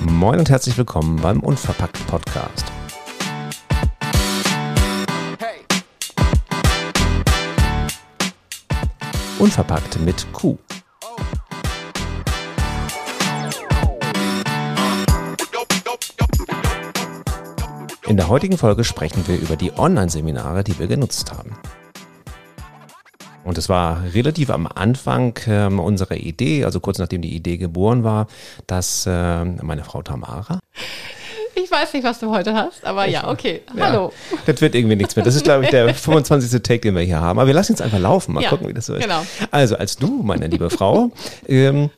Moin und herzlich willkommen beim Unverpackt Podcast. Unverpackt mit Q. In der heutigen Folge sprechen wir über die Online-Seminare, die wir genutzt haben. Und es war relativ am Anfang äh, unserer Idee, also kurz nachdem die Idee geboren war, dass äh, meine Frau Tamara. Ich weiß nicht, was du heute hast, aber ich ja, okay. Ja, Hallo. Das wird irgendwie nichts mehr. Das ist, glaube ich, der 25. Take, den wir hier haben. Aber wir lassen jetzt einfach laufen. Mal ja, gucken, wie das so ist. Genau. Also, als du, meine liebe Frau, ähm,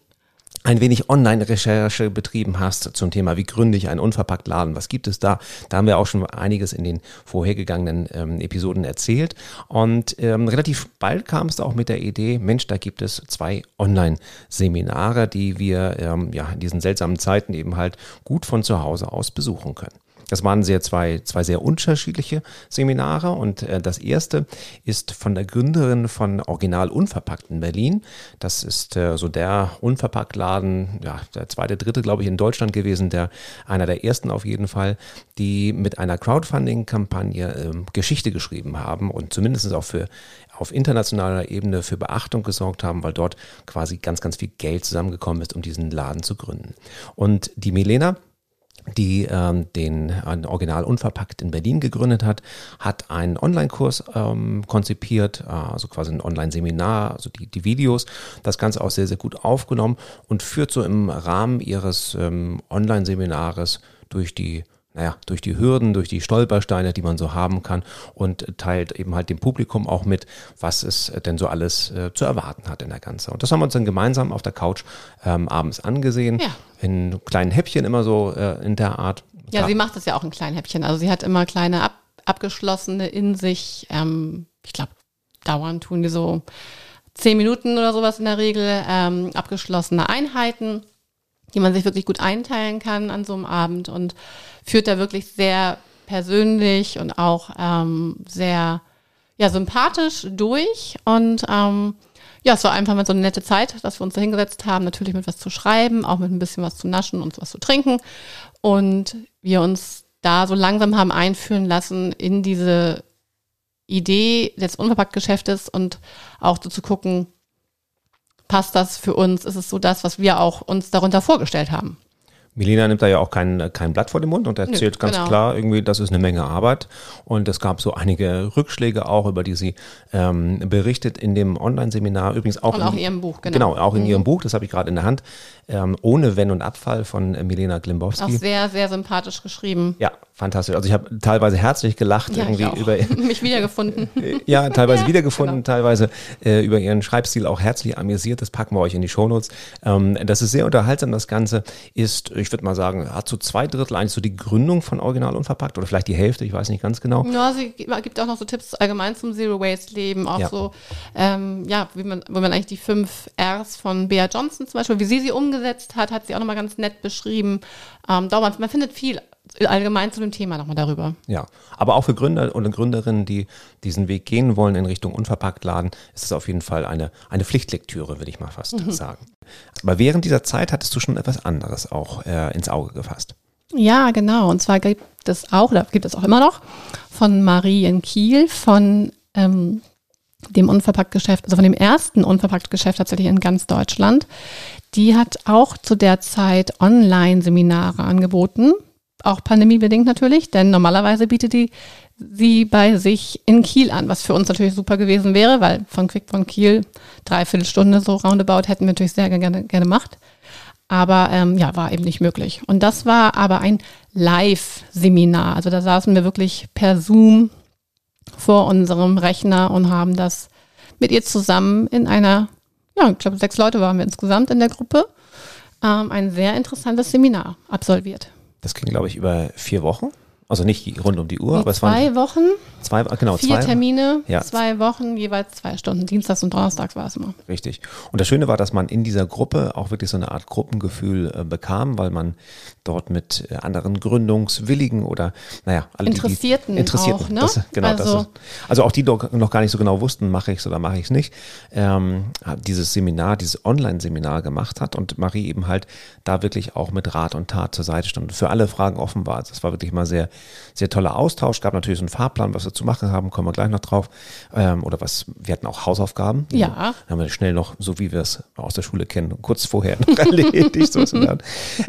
ein wenig Online-Recherche betrieben hast zum Thema, wie gründe ich einen unverpackt Laden, was gibt es da? Da haben wir auch schon einiges in den vorhergegangenen ähm, Episoden erzählt. Und ähm, relativ bald kam es auch mit der Idee, Mensch, da gibt es zwei Online-Seminare, die wir ähm, ja in diesen seltsamen Zeiten eben halt gut von zu Hause aus besuchen können. Das waren sehr zwei, zwei sehr unterschiedliche Seminare und äh, das erste ist von der Gründerin von Original Unverpackt in Berlin. Das ist äh, so der Unverpacktladen, ja, der zweite, dritte, glaube ich, in Deutschland gewesen, der einer der ersten auf jeden Fall, die mit einer Crowdfunding-Kampagne äh, Geschichte geschrieben haben und zumindest auch für auf internationaler Ebene für Beachtung gesorgt haben, weil dort quasi ganz, ganz viel Geld zusammengekommen ist, um diesen Laden zu gründen. Und die Milena, die ähm, den äh, Original Unverpackt in Berlin gegründet hat, hat einen Online-Kurs ähm, konzipiert, äh, also quasi ein Online-Seminar, also die, die Videos, das Ganze auch sehr, sehr gut aufgenommen und führt so im Rahmen ihres ähm, Online-Seminares durch die naja, durch die Hürden, durch die Stolpersteine, die man so haben kann und teilt eben halt dem Publikum auch mit, was es denn so alles äh, zu erwarten hat in der Ganze. Und das haben wir uns dann gemeinsam auf der Couch ähm, abends angesehen, ja. in kleinen Häppchen immer so äh, in der Art. Ja, sie macht das ja auch in kleinen Häppchen. Also sie hat immer kleine ab, abgeschlossene in sich, ähm, ich glaube, dauernd tun die so zehn Minuten oder sowas in der Regel, ähm, abgeschlossene Einheiten, die man sich wirklich gut einteilen kann an so einem Abend und führt da wirklich sehr persönlich und auch ähm, sehr ja, sympathisch durch. Und ähm, ja, es war einfach mal so eine nette Zeit, dass wir uns da hingesetzt haben, natürlich mit was zu schreiben, auch mit ein bisschen was zu naschen und was zu trinken. Und wir uns da so langsam haben einführen lassen in diese Idee des Unverpacktgeschäftes und auch so zu gucken, passt das für uns? Ist es so das, was wir auch uns darunter vorgestellt haben? Melina nimmt da ja auch kein, kein Blatt vor den Mund und erzählt Nö, ganz genau. klar irgendwie, das ist eine Menge Arbeit. Und es gab so einige Rückschläge auch, über die sie ähm, berichtet in dem Online-Seminar. Übrigens auch, und auch in, ihrem Buch, genau. Genau, auch in mhm. ihrem Buch, das habe ich gerade in der Hand. Ähm, ohne Wenn und Abfall von Milena Glimbowski. Auch sehr, sehr sympathisch geschrieben. Ja, fantastisch. Also ich habe teilweise herzlich gelacht ja, irgendwie über mich wiedergefunden. ja, teilweise ja, wiedergefunden, genau. teilweise äh, über ihren Schreibstil auch herzlich amüsiert. Das packen wir euch in die Shownotes. Ähm, das ist sehr unterhaltsam. Das Ganze ist, ich würde mal sagen, hat so zwei Drittel eigentlich so die Gründung von Original Unverpackt oder vielleicht die Hälfte, ich weiß nicht ganz genau. Ja, sie gibt auch noch so Tipps allgemein zum Zero Waste Leben, auch ja. so, ähm, ja, wie man, wo man eigentlich die fünf Rs von Bea Johnson zum Beispiel, wie sie sie umgesetzt hat, hat sie auch nochmal ganz nett beschrieben. Ähm, dauernd, man findet viel allgemein zu dem Thema nochmal darüber. Ja, aber auch für Gründer und Gründerinnen, die diesen Weg gehen wollen in Richtung Unverpacktladen, ist es auf jeden Fall eine, eine Pflichtlektüre, würde ich mal fast mhm. sagen. Aber während dieser Zeit hattest du schon etwas anderes auch äh, ins Auge gefasst. Ja, genau. Und zwar gibt es auch, oder gibt es auch immer noch, von Marie in Kiel, von ähm, dem Unverpacktgeschäft, also von dem ersten Unverpacktgeschäft tatsächlich in ganz Deutschland. Die hat auch zu der Zeit Online-Seminare angeboten auch pandemiebedingt natürlich, denn normalerweise bietet die sie bei sich in Kiel an, was für uns natürlich super gewesen wäre, weil von Quick von Kiel dreiviertel Stunde so roundabout hätten wir natürlich sehr gerne, gerne gemacht. Aber ähm, ja, war eben nicht möglich. Und das war aber ein Live-Seminar. Also da saßen wir wirklich per Zoom vor unserem Rechner und haben das mit ihr zusammen in einer, ja, ich glaube, sechs Leute waren wir insgesamt in der Gruppe, ähm, ein sehr interessantes Seminar absolviert. Das ging, glaube ich, über vier Wochen. Also nicht rund um die Uhr, die aber es zwei waren. Wochen. Zwei genau, Vier zwei, Termine, ja. zwei Wochen, jeweils zwei Stunden. Dienstags und Donnerstags war es immer. Richtig. Und das Schöne war, dass man in dieser Gruppe auch wirklich so eine Art Gruppengefühl äh, bekam, weil man dort mit äh, anderen Gründungswilligen oder, naja, alle Interessierten, die, Interessierten auch, ne? Das, genau, also, das ist, also auch die noch gar nicht so genau wussten, mache ich es oder mache ich es nicht, ähm, dieses Seminar, dieses Online-Seminar gemacht hat und Marie eben halt da wirklich auch mit Rat und Tat zur Seite stand und für alle Fragen offen war. Das war wirklich mal sehr, sehr toller Austausch. Gab natürlich so einen Fahrplan, was wir zu machen haben, kommen wir gleich noch drauf. Ähm, oder was, wir hatten auch Hausaufgaben. Ja. Dann haben wir schnell noch, so wie wir es aus der Schule kennen, kurz vorher noch erledigt. so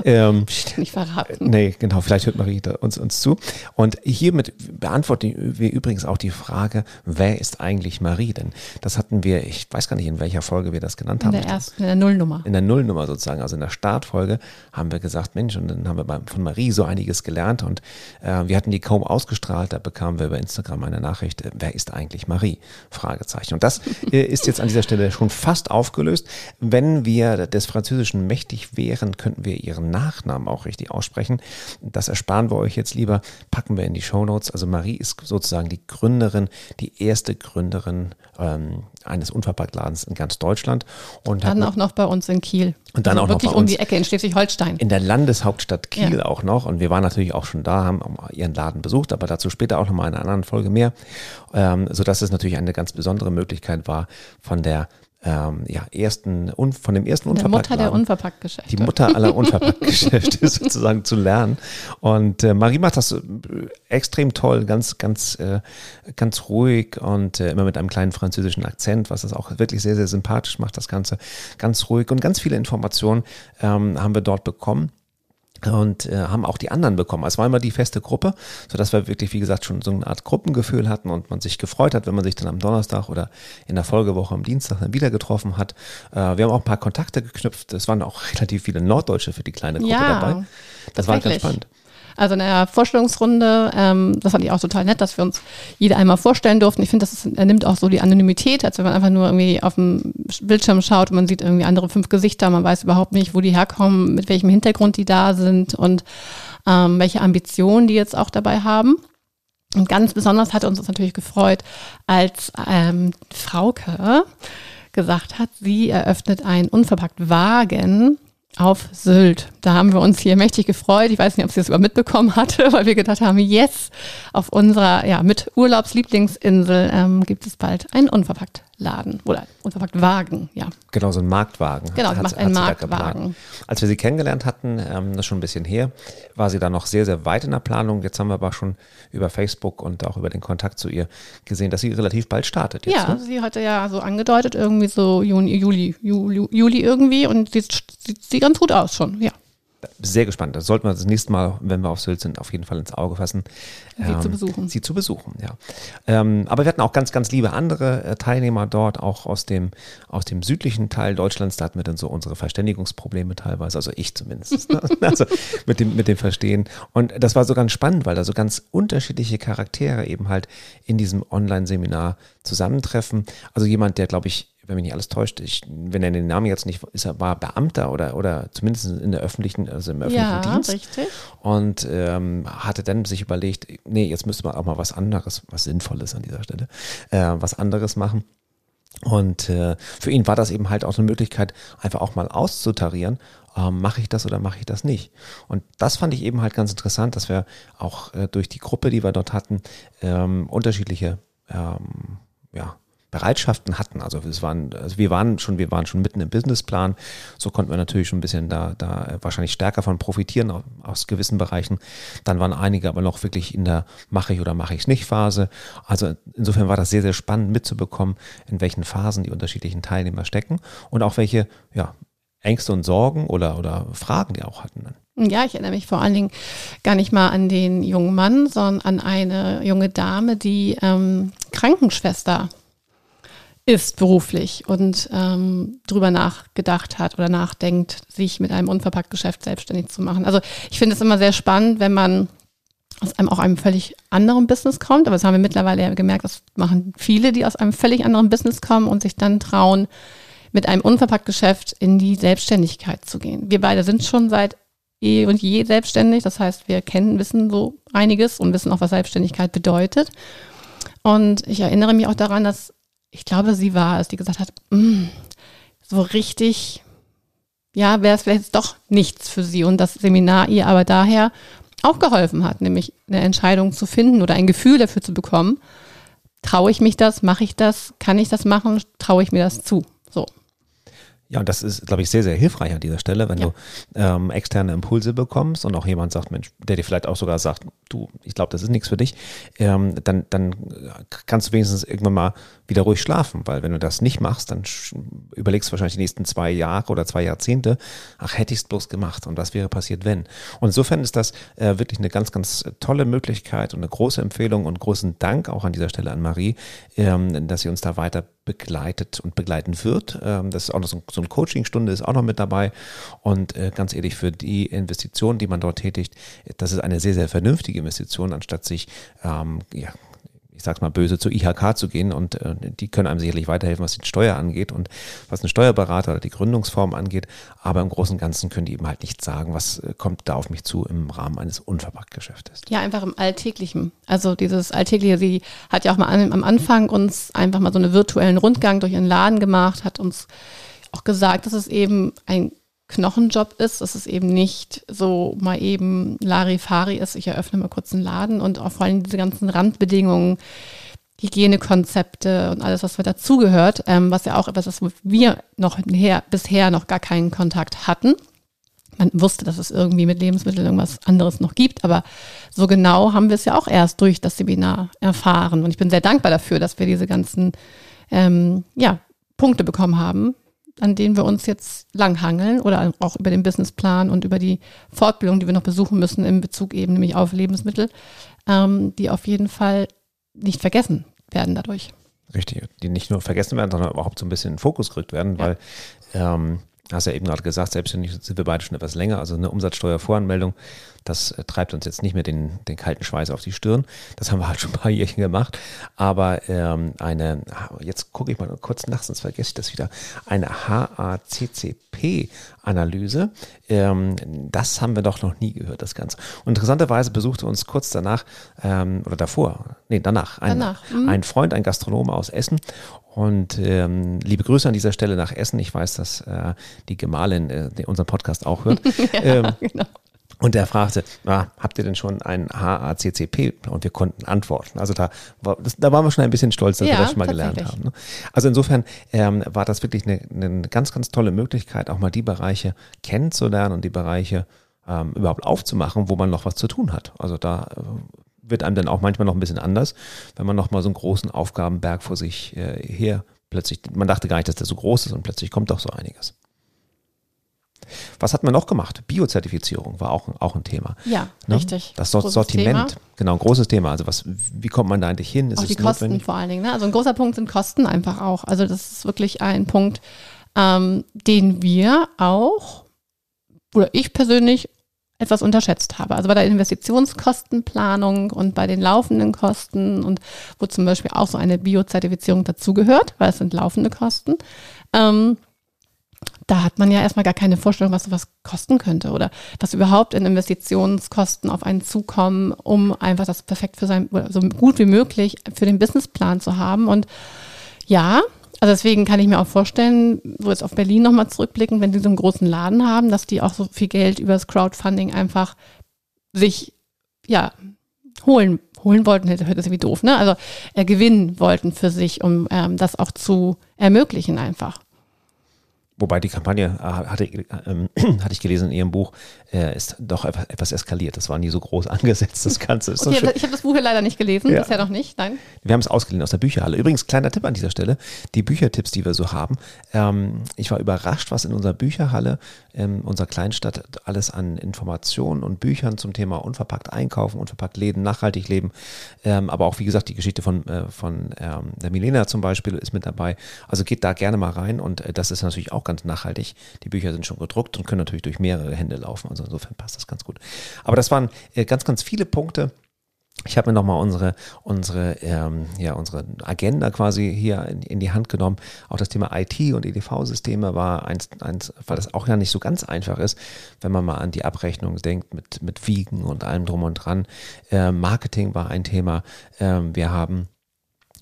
ähm, nicht verraten. Nee, genau, vielleicht hört Marie uns, uns zu. Und hiermit beantworten wir übrigens auch die Frage, wer ist eigentlich Marie? Denn das hatten wir, ich weiß gar nicht, in welcher Folge wir das genannt haben. In der ersten, in der Nullnummer. In der Nullnummer sozusagen, also in der Startfolge haben wir gesagt, Mensch, und dann haben wir von Marie so einiges gelernt und äh, wir hatten die kaum ausgestrahlt, da bekamen wir über Instagram eine Nachricht, äh, wer ist eigentlich Marie? Fragezeichen. Und das äh, ist jetzt an dieser Stelle schon fast aufgelöst. Wenn wir des Französischen mächtig wären, könnten wir ihren Nachnamen auch richtig aussprechen. Das ersparen wir euch jetzt lieber, packen wir in die Show Notes. Also Marie ist sozusagen die Gründerin, die erste Gründerin ähm, eines Unverpacktladens in ganz Deutschland. Und dann auch noch bei uns in Kiel. Und dann also auch wirklich noch um die Ecke in Schleswig-Holstein. In der Landeshauptstadt Kiel ja. auch noch. Und wir waren natürlich auch schon da, haben ihren Laden besucht, aber dazu später auch nochmal in einer anderen Folge mehr. Ähm, sodass es natürlich eine ganz besondere Möglichkeit war, von der ähm, ja, ersten, von dem ersten Der Mutter der Unverpacktgeschäfte. Die Mutter aller Unverpacktgeschäfte sozusagen zu lernen. Und äh, Marie macht das äh, extrem toll, ganz, ganz, äh, ganz ruhig und äh, immer mit einem kleinen französischen Akzent, was das auch wirklich sehr, sehr sympathisch macht, das Ganze ganz ruhig. Und ganz viele Informationen ähm, haben wir dort bekommen und äh, haben auch die anderen bekommen. Es war immer die feste Gruppe, so dass wir wirklich, wie gesagt, schon so eine Art Gruppengefühl hatten und man sich gefreut hat, wenn man sich dann am Donnerstag oder in der Folgewoche am Dienstag dann wieder getroffen hat. Äh, wir haben auch ein paar Kontakte geknüpft. Es waren auch relativ viele Norddeutsche für die kleine Gruppe ja, dabei. Das war ganz spannend. Also in der Vorstellungsrunde, ähm, das fand ich auch total nett, dass wir uns jeder einmal vorstellen durften. Ich finde, das ist, nimmt auch so die Anonymität, als wenn man einfach nur irgendwie auf dem Bildschirm schaut und man sieht irgendwie andere fünf Gesichter, man weiß überhaupt nicht, wo die herkommen, mit welchem Hintergrund die da sind und ähm, welche Ambitionen die jetzt auch dabei haben. Und ganz besonders hat uns das natürlich gefreut, als ähm, Frauke gesagt hat, sie eröffnet einen unverpackt Wagen auf Sylt. Da haben wir uns hier mächtig gefreut. Ich weiß nicht, ob sie das überhaupt mitbekommen hatte, weil wir gedacht haben, yes, auf unserer, ja, mit Urlaubslieblingsinsel ähm, gibt es bald einen unverpackt Laden oder unverpackt Wagen, ja. Genau, so ein Marktwagen. Genau, sie macht einen Marktwagen. Als wir sie kennengelernt hatten, ähm, das ist schon ein bisschen her, war sie da noch sehr, sehr weit in der Planung. Jetzt haben wir aber schon über Facebook und auch über den Kontakt zu ihr gesehen, dass sie relativ bald startet. Jetzt, ja, ne? sie hatte ja so angedeutet, irgendwie so Juni, Juli, Juli, Juli irgendwie und sieht, sieht, sieht ganz gut aus schon, ja sehr gespannt. Das sollten wir das nächste Mal, wenn wir auf Sylt sind, auf jeden Fall ins Auge fassen. Sie ähm, zu besuchen. Sie zu besuchen, ja. Ähm, aber wir hatten auch ganz, ganz liebe andere äh, Teilnehmer dort, auch aus dem, aus dem südlichen Teil Deutschlands. Da hatten wir dann so unsere Verständigungsprobleme teilweise, also ich zumindest. Ne? also mit dem, mit dem Verstehen. Und das war so ganz spannend, weil da so ganz unterschiedliche Charaktere eben halt in diesem Online-Seminar zusammentreffen. Also jemand, der, glaube ich, wenn mich nicht alles täuscht, ich, wenn er den Namen jetzt nicht, ist er war Beamter oder oder zumindest in der öffentlichen, also im öffentlichen ja, Dienst. Richtig. Und ähm, hatte dann sich überlegt, nee, jetzt müsste man auch mal was anderes, was Sinnvolles an dieser Stelle, äh, was anderes machen. Und äh, für ihn war das eben halt auch eine Möglichkeit, einfach auch mal auszutarieren, ähm, mache ich das oder mache ich das nicht. Und das fand ich eben halt ganz interessant, dass wir auch äh, durch die Gruppe, die wir dort hatten, ähm, unterschiedliche ähm, ja, Bereitschaften hatten. Also es waren, also wir waren schon, wir waren schon mitten im Businessplan. So konnten wir natürlich schon ein bisschen da, da wahrscheinlich stärker von profitieren aus gewissen Bereichen. Dann waren einige aber noch wirklich in der mache ich oder mache ich es nicht Phase. Also insofern war das sehr, sehr spannend mitzubekommen, in welchen Phasen die unterschiedlichen Teilnehmer stecken und auch welche, ja, Ängste und Sorgen oder, oder Fragen die auch hatten. Ja, ich erinnere mich vor allen Dingen gar nicht mal an den jungen Mann, sondern an eine junge Dame, die ähm, Krankenschwester ist beruflich und ähm, drüber nachgedacht hat oder nachdenkt, sich mit einem Unverpacktgeschäft selbstständig zu machen. Also ich finde es immer sehr spannend, wenn man aus einem auch einem völlig anderen Business kommt, aber das haben wir mittlerweile ja gemerkt, das machen viele, die aus einem völlig anderen Business kommen und sich dann trauen, mit einem Unverpacktgeschäft in die Selbstständigkeit zu gehen. Wir beide sind schon seit eh und je selbstständig. Das heißt, wir kennen, wissen so einiges und wissen auch, was Selbstständigkeit bedeutet. Und ich erinnere mich auch daran, dass ich glaube, sie war es, die gesagt hat, mm, so richtig, ja, wäre es vielleicht doch nichts für sie. Und das Seminar ihr aber daher auch geholfen hat, nämlich eine Entscheidung zu finden oder ein Gefühl dafür zu bekommen. Traue ich mich das? Mache ich das? Kann ich das machen? Traue ich mir das zu? So. Ja, und das ist, glaube ich, sehr, sehr hilfreich an dieser Stelle, wenn ja. du ähm, externe Impulse bekommst und auch jemand sagt, Mensch, der dir vielleicht auch sogar sagt, du, ich glaube, das ist nichts für dich, ähm, dann, dann kannst du wenigstens irgendwann mal wieder ruhig schlafen, weil wenn du das nicht machst, dann überlegst du wahrscheinlich die nächsten zwei Jahre oder zwei Jahrzehnte, ach, hätte ich es bloß gemacht und was wäre passiert, wenn? Und insofern ist das äh, wirklich eine ganz, ganz tolle Möglichkeit und eine große Empfehlung und großen Dank auch an dieser Stelle an Marie, ähm, dass sie uns da weiter begleitet und begleiten wird. Ähm, das ist auch noch so, so eine Coachingstunde ist auch noch mit dabei. Und äh, ganz ehrlich, für die Investition, die man dort tätigt, das ist eine sehr, sehr vernünftige Investition, anstatt sich ähm, ja, ich sag's mal böse, zu IHK zu gehen und äh, die können einem sicherlich weiterhelfen, was die Steuer angeht und was ein Steuerberater oder die Gründungsform angeht. Aber im Großen und Ganzen können die eben halt nicht sagen, was äh, kommt da auf mich zu im Rahmen eines Unverpacktgeschäftes. Ja, einfach im Alltäglichen. Also dieses Alltägliche, sie hat ja auch mal an, am Anfang uns einfach mal so einen virtuellen Rundgang durch ihren Laden gemacht, hat uns auch gesagt, dass es eben ein Knochenjob ist, dass es eben nicht so mal eben Larifari ist, ich eröffne mal kurz einen Laden und auch vor allem diese ganzen Randbedingungen, Hygienekonzepte und alles, was wir dazugehört, ähm, was ja auch etwas ist, wo wir noch her, bisher noch gar keinen Kontakt hatten. Man wusste, dass es irgendwie mit Lebensmitteln irgendwas anderes noch gibt, aber so genau haben wir es ja auch erst durch das Seminar erfahren. Und ich bin sehr dankbar dafür, dass wir diese ganzen ähm, ja, Punkte bekommen haben, an denen wir uns jetzt langhangeln oder auch über den Businessplan und über die Fortbildung, die wir noch besuchen müssen in Bezug eben nämlich auf Lebensmittel, ähm, die auf jeden Fall nicht vergessen werden dadurch. Richtig, die nicht nur vergessen werden, sondern überhaupt so ein bisschen in den Fokus gerückt werden, ja. weil ähm, hast ja eben gerade gesagt, selbstständig sind wir beide schon etwas länger, also eine Umsatzsteuervoranmeldung das äh, treibt uns jetzt nicht mehr den, den kalten Schweiß auf die Stirn. Das haben wir halt schon ein paar Jährchen gemacht. Aber ähm, eine, jetzt gucke ich mal kurz nach, sonst vergesse ich das wieder, eine HACCP-Analyse. Ähm, das haben wir doch noch nie gehört, das Ganze. Und interessanterweise besuchte uns kurz danach, ähm, oder davor, nee, danach, ein, danach. Mhm. ein Freund, ein Gastronom aus Essen. Und ähm, liebe Grüße an dieser Stelle nach Essen. Ich weiß, dass äh, die Gemahlin äh, unseren Podcast auch hört. ja, ähm, genau. Und er fragte, ah, habt ihr denn schon ein HACCP? Und wir konnten antworten. Also da, war, das, da waren wir schon ein bisschen stolz, dass ja, wir das schon mal gelernt haben. Ne? Also insofern ähm, war das wirklich eine, eine ganz, ganz tolle Möglichkeit, auch mal die Bereiche kennenzulernen und die Bereiche ähm, überhaupt aufzumachen, wo man noch was zu tun hat. Also da äh, wird einem dann auch manchmal noch ein bisschen anders, wenn man noch mal so einen großen Aufgabenberg vor sich äh, her plötzlich, man dachte gar nicht, dass der so groß ist und plötzlich kommt doch so einiges. Was hat man noch gemacht? Biozertifizierung war auch, auch ein Thema. Ja, ne? richtig. Das großes Sortiment, Thema. genau, ein großes Thema. Also was, wie kommt man da eigentlich hin? Ist auch die Kosten notwendig? vor allen Dingen. Ne? Also ein großer Punkt sind Kosten einfach auch. Also das ist wirklich ein Punkt, ähm, den wir auch, oder ich persönlich etwas unterschätzt habe. Also bei der Investitionskostenplanung und bei den laufenden Kosten und wo zum Beispiel auch so eine Biozertifizierung dazugehört, weil es sind laufende Kosten. Ähm, da hat man ja erstmal gar keine Vorstellung, was sowas kosten könnte oder was überhaupt in Investitionskosten auf einen zukommen, um einfach das perfekt für sein, so gut wie möglich für den Businessplan zu haben. Und ja, also deswegen kann ich mir auch vorstellen, so jetzt auf Berlin nochmal zurückblicken, wenn die so einen großen Laden haben, dass die auch so viel Geld über das Crowdfunding einfach sich, ja, holen, holen wollten, hört das irgendwie doof, ne? Also äh, gewinnen wollten für sich, um ähm, das auch zu ermöglichen einfach. Wobei die Kampagne, äh, hatte, äh, hatte ich gelesen in Ihrem Buch, äh, ist doch etwas eskaliert. Das war nie so groß angesetzt, das Ganze. okay, so ich habe das Buch hier leider nicht gelesen, ja. bisher noch nicht, nein. Wir haben es ausgeliehen aus der Bücherhalle. Übrigens, kleiner Tipp an dieser Stelle, die Büchertipps, die wir so haben. Ähm, ich war überrascht, was in unserer Bücherhalle, in unserer Kleinstadt, alles an Informationen und Büchern zum Thema unverpackt einkaufen, unverpackt leben, nachhaltig leben. Ähm, aber auch, wie gesagt, die Geschichte von, äh, von ähm, der Milena zum Beispiel ist mit dabei. Also geht da gerne mal rein und äh, das ist natürlich auch ganz ganz nachhaltig. Die Bücher sind schon gedruckt und können natürlich durch mehrere Hände laufen. Also insofern passt das ganz gut. Aber das waren äh, ganz, ganz viele Punkte, ich habe mir nochmal unsere, unsere, ähm, ja, unsere Agenda quasi hier in, in, die Hand genommen. Auch das Thema IT und EDV-Systeme war eins, eins, weil das auch ja nicht so ganz einfach ist, wenn man mal an die Abrechnung denkt mit, mit Wiegen und allem drum und dran. Äh, Marketing war ein Thema. Ähm, wir haben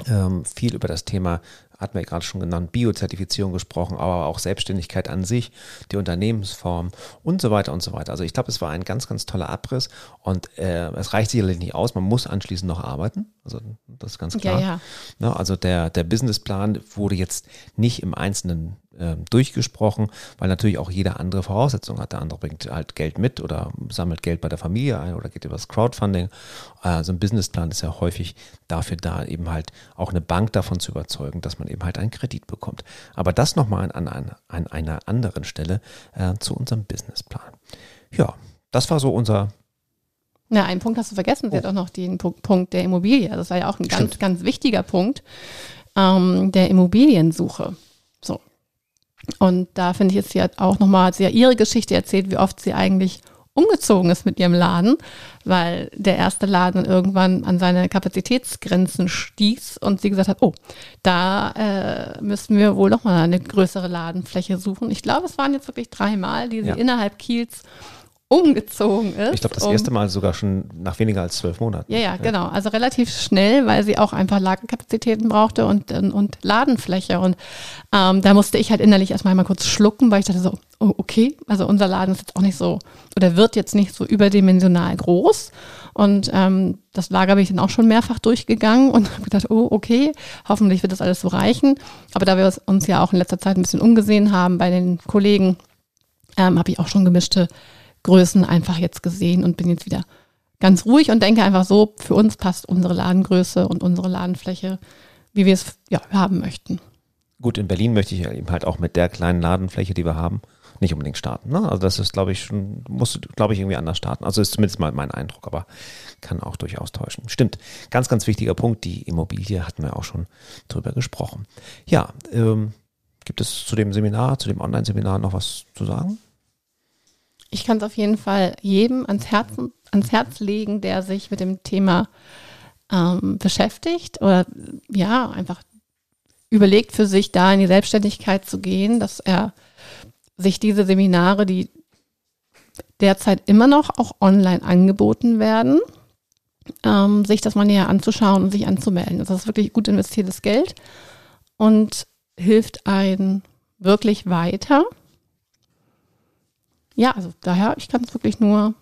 ähm, viel über das Thema hatten wir gerade schon genannt, Biozertifizierung gesprochen, aber auch Selbstständigkeit an sich, die Unternehmensform und so weiter und so weiter. Also ich glaube, es war ein ganz, ganz toller Abriss und äh, es reicht sicherlich nicht aus, man muss anschließend noch arbeiten. Also das ist ganz klar. Ja, ja. Ne, also der, der Businessplan wurde jetzt nicht im Einzelnen äh, durchgesprochen, weil natürlich auch jeder andere Voraussetzungen hat. Der andere bringt halt Geld mit oder sammelt Geld bei der Familie ein oder geht über das Crowdfunding. Also ein Businessplan ist ja häufig dafür da, eben halt auch eine Bank davon zu überzeugen, dass man eben halt einen Kredit bekommt. Aber das nochmal an, an, an einer anderen Stelle äh, zu unserem Businessplan. Ja, das war so unser na, einen Punkt hast du vergessen. Sie oh. hat auch noch den Punkt der Immobilie. Das war ja auch ein Stimmt. ganz, ganz wichtiger Punkt ähm, der Immobiliensuche. So. Und da finde ich jetzt, sie hat auch nochmal sehr ihre Geschichte erzählt, wie oft sie eigentlich umgezogen ist mit ihrem Laden, weil der erste Laden irgendwann an seine Kapazitätsgrenzen stieß und sie gesagt hat, oh, da äh, müssen wir wohl nochmal eine größere Ladenfläche suchen. Ich glaube, es waren jetzt wirklich dreimal, die sie ja. innerhalb Kiels umgezogen ist. Ich glaube, das erste Mal sogar schon nach weniger als zwölf Monaten. Ja, ja, genau. Also relativ schnell, weil sie auch einfach Lagerkapazitäten brauchte und, und Ladenfläche. Und ähm, da musste ich halt innerlich erstmal mal kurz schlucken, weil ich dachte so, oh, okay, also unser Laden ist jetzt auch nicht so, oder wird jetzt nicht so überdimensional groß. Und ähm, das Lager bin ich dann auch schon mehrfach durchgegangen und habe gedacht, oh, okay, hoffentlich wird das alles so reichen. Aber da wir uns ja auch in letzter Zeit ein bisschen umgesehen haben bei den Kollegen, ähm, habe ich auch schon gemischte Größen einfach jetzt gesehen und bin jetzt wieder ganz ruhig und denke einfach so, für uns passt unsere Ladengröße und unsere Ladenfläche, wie wir es ja, haben möchten. Gut, in Berlin möchte ich eben halt auch mit der kleinen Ladenfläche, die wir haben, nicht unbedingt starten. Ne? Also das ist, glaube ich, schon, muss, glaube ich, irgendwie anders starten. Also ist zumindest mal mein Eindruck, aber kann auch durchaus täuschen. Stimmt. Ganz, ganz wichtiger Punkt. Die Immobilie hatten wir auch schon drüber gesprochen. Ja, ähm, gibt es zu dem Seminar, zu dem Online-Seminar noch was zu sagen? Ich kann es auf jeden Fall jedem ans, Herzen, ans Herz legen, der sich mit dem Thema ähm, beschäftigt oder ja, einfach überlegt für sich, da in die Selbstständigkeit zu gehen, dass er sich diese Seminare, die derzeit immer noch auch online angeboten werden, ähm, sich das mal näher anzuschauen und sich anzumelden. Das ist wirklich gut investiertes Geld und hilft einem wirklich weiter ja, also daher, ich kann es wirklich nur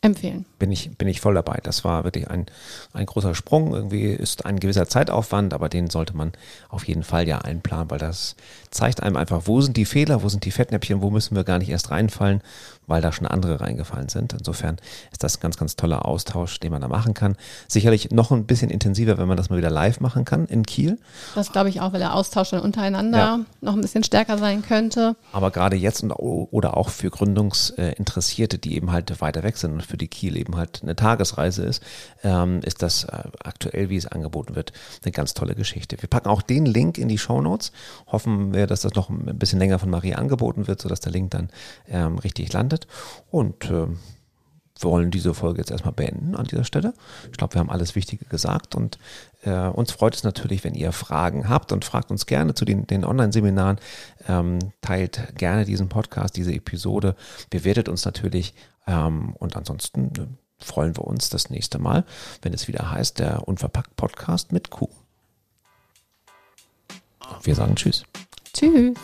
empfehlen. Bin ich, bin ich voll dabei. Das war wirklich ein, ein großer Sprung. Irgendwie ist ein gewisser Zeitaufwand, aber den sollte man auf jeden Fall ja einplanen, weil das zeigt einem einfach, wo sind die Fehler, wo sind die Fettnäpfchen, wo müssen wir gar nicht erst reinfallen weil da schon andere reingefallen sind. Insofern ist das ein ganz, ganz toller Austausch, den man da machen kann. Sicherlich noch ein bisschen intensiver, wenn man das mal wieder live machen kann in Kiel. Das glaube ich auch, weil der Austausch dann untereinander ja. noch ein bisschen stärker sein könnte. Aber gerade jetzt und, oder auch für Gründungsinteressierte, die eben halt weiter weg sind und für die Kiel eben halt eine Tagesreise ist, ähm, ist das äh, aktuell, wie es angeboten wird, eine ganz tolle Geschichte. Wir packen auch den Link in die Show Notes. Hoffen wir, dass das noch ein bisschen länger von Marie angeboten wird, sodass der Link dann ähm, richtig landet. Und äh, wir wollen diese Folge jetzt erstmal beenden an dieser Stelle. Ich glaube, wir haben alles Wichtige gesagt und äh, uns freut es natürlich, wenn ihr Fragen habt und fragt uns gerne zu den, den Online-Seminaren. Ähm, teilt gerne diesen Podcast, diese Episode, bewertet uns natürlich ähm, und ansonsten äh, freuen wir uns das nächste Mal, wenn es wieder heißt, der Unverpackt Podcast mit Q. Wir sagen Tschüss. Tschüss.